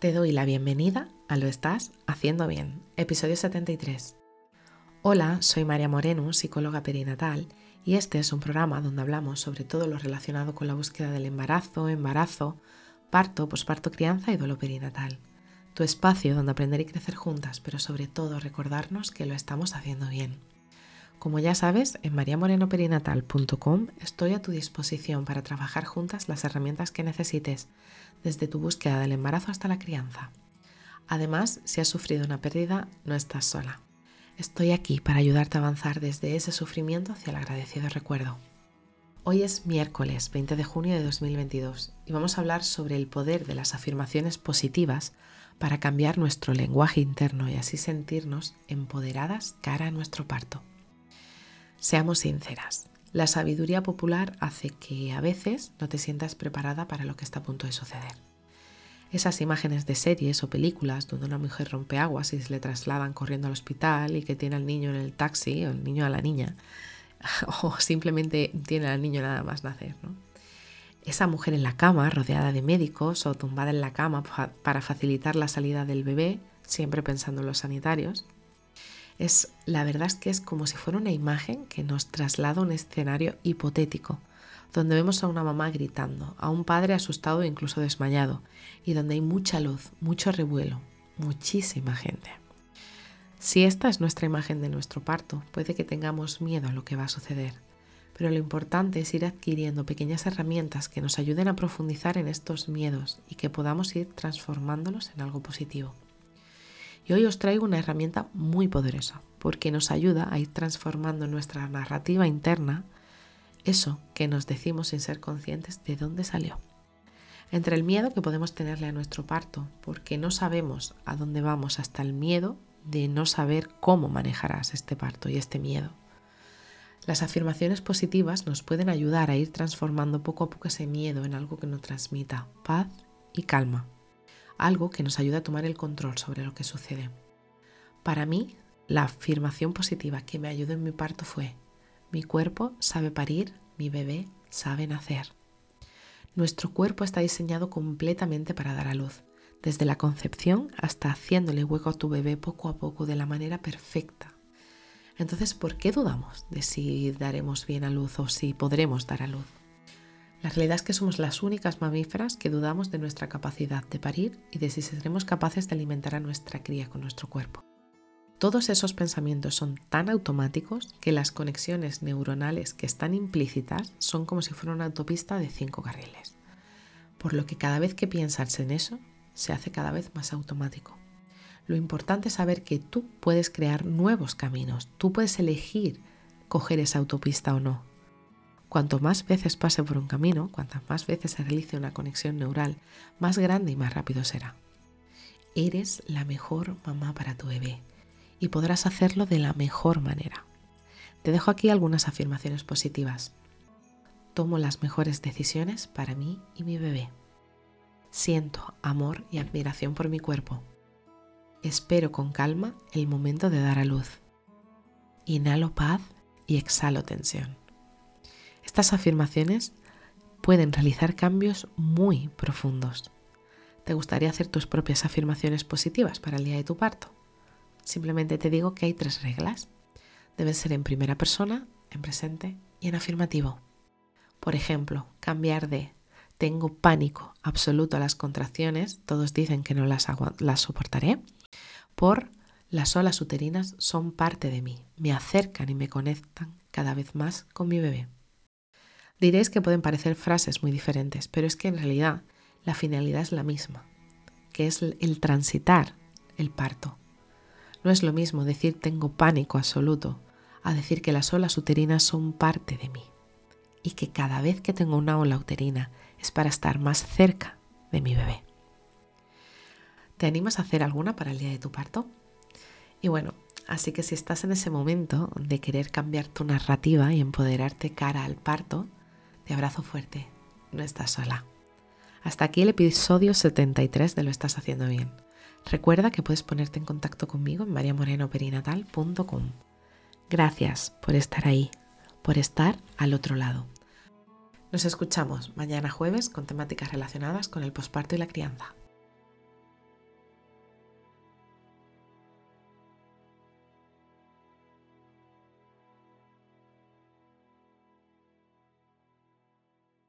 Te doy la bienvenida a Lo Estás Haciendo Bien, episodio 73. Hola, soy María Moreno, psicóloga perinatal, y este es un programa donde hablamos sobre todo lo relacionado con la búsqueda del embarazo, embarazo, parto, posparto, crianza y duelo perinatal. Tu espacio donde aprender y crecer juntas, pero sobre todo recordarnos que lo estamos haciendo bien. Como ya sabes, en mariamorenoperinatal.com estoy a tu disposición para trabajar juntas las herramientas que necesites, desde tu búsqueda del embarazo hasta la crianza. Además, si has sufrido una pérdida, no estás sola. Estoy aquí para ayudarte a avanzar desde ese sufrimiento hacia el agradecido recuerdo. Hoy es miércoles 20 de junio de 2022 y vamos a hablar sobre el poder de las afirmaciones positivas para cambiar nuestro lenguaje interno y así sentirnos empoderadas cara a nuestro parto. Seamos sinceras, la sabiduría popular hace que a veces no te sientas preparada para lo que está a punto de suceder. Esas imágenes de series o películas donde una mujer rompe aguas y se le trasladan corriendo al hospital y que tiene al niño en el taxi o el niño a la niña, o simplemente tiene al niño nada más nacer. Esa mujer en la cama, rodeada de médicos o tumbada en la cama para facilitar la salida del bebé, siempre pensando en los sanitarios, es, la verdad es que es como si fuera una imagen que nos traslada a un escenario hipotético, donde vemos a una mamá gritando, a un padre asustado e incluso desmayado, y donde hay mucha luz, mucho revuelo, muchísima gente. Si esta es nuestra imagen de nuestro parto, puede que tengamos miedo a lo que va a suceder, pero lo importante es ir adquiriendo pequeñas herramientas que nos ayuden a profundizar en estos miedos y que podamos ir transformándolos en algo positivo. Y hoy os traigo una herramienta muy poderosa porque nos ayuda a ir transformando nuestra narrativa interna, eso que nos decimos sin ser conscientes de dónde salió. Entre el miedo que podemos tenerle a nuestro parto, porque no sabemos a dónde vamos, hasta el miedo de no saber cómo manejarás este parto y este miedo. Las afirmaciones positivas nos pueden ayudar a ir transformando poco a poco ese miedo en algo que nos transmita paz y calma algo que nos ayuda a tomar el control sobre lo que sucede. Para mí, la afirmación positiva que me ayudó en mi parto fue, mi cuerpo sabe parir, mi bebé sabe nacer. Nuestro cuerpo está diseñado completamente para dar a luz, desde la concepción hasta haciéndole hueco a tu bebé poco a poco de la manera perfecta. Entonces, ¿por qué dudamos de si daremos bien a luz o si podremos dar a luz? La realidad es que somos las únicas mamíferas que dudamos de nuestra capacidad de parir y de si seremos capaces de alimentar a nuestra cría con nuestro cuerpo. Todos esos pensamientos son tan automáticos que las conexiones neuronales que están implícitas son como si fuera una autopista de cinco carriles. Por lo que cada vez que piensas en eso, se hace cada vez más automático. Lo importante es saber que tú puedes crear nuevos caminos, tú puedes elegir coger esa autopista o no, Cuanto más veces pase por un camino, cuantas más veces se realice una conexión neural, más grande y más rápido será. Eres la mejor mamá para tu bebé y podrás hacerlo de la mejor manera. Te dejo aquí algunas afirmaciones positivas. Tomo las mejores decisiones para mí y mi bebé. Siento amor y admiración por mi cuerpo. Espero con calma el momento de dar a luz. Inhalo paz y exhalo tensión. Estas afirmaciones pueden realizar cambios muy profundos. ¿Te gustaría hacer tus propias afirmaciones positivas para el día de tu parto? Simplemente te digo que hay tres reglas. Deben ser en primera persona, en presente y en afirmativo. Por ejemplo, cambiar de tengo pánico absoluto a las contracciones, todos dicen que no las, las soportaré, por las olas uterinas son parte de mí, me acercan y me conectan cada vez más con mi bebé. Diréis que pueden parecer frases muy diferentes, pero es que en realidad la finalidad es la misma, que es el transitar el parto. No es lo mismo decir tengo pánico absoluto a decir que las olas uterinas son parte de mí y que cada vez que tengo una ola uterina es para estar más cerca de mi bebé. ¿Te animas a hacer alguna para el día de tu parto? Y bueno, así que si estás en ese momento de querer cambiar tu narrativa y empoderarte cara al parto, abrazo fuerte, no estás sola. Hasta aquí el episodio 73 de Lo estás haciendo bien. Recuerda que puedes ponerte en contacto conmigo en mariamorenoperinatal.com. Gracias por estar ahí, por estar al otro lado. Nos escuchamos mañana jueves con temáticas relacionadas con el posparto y la crianza.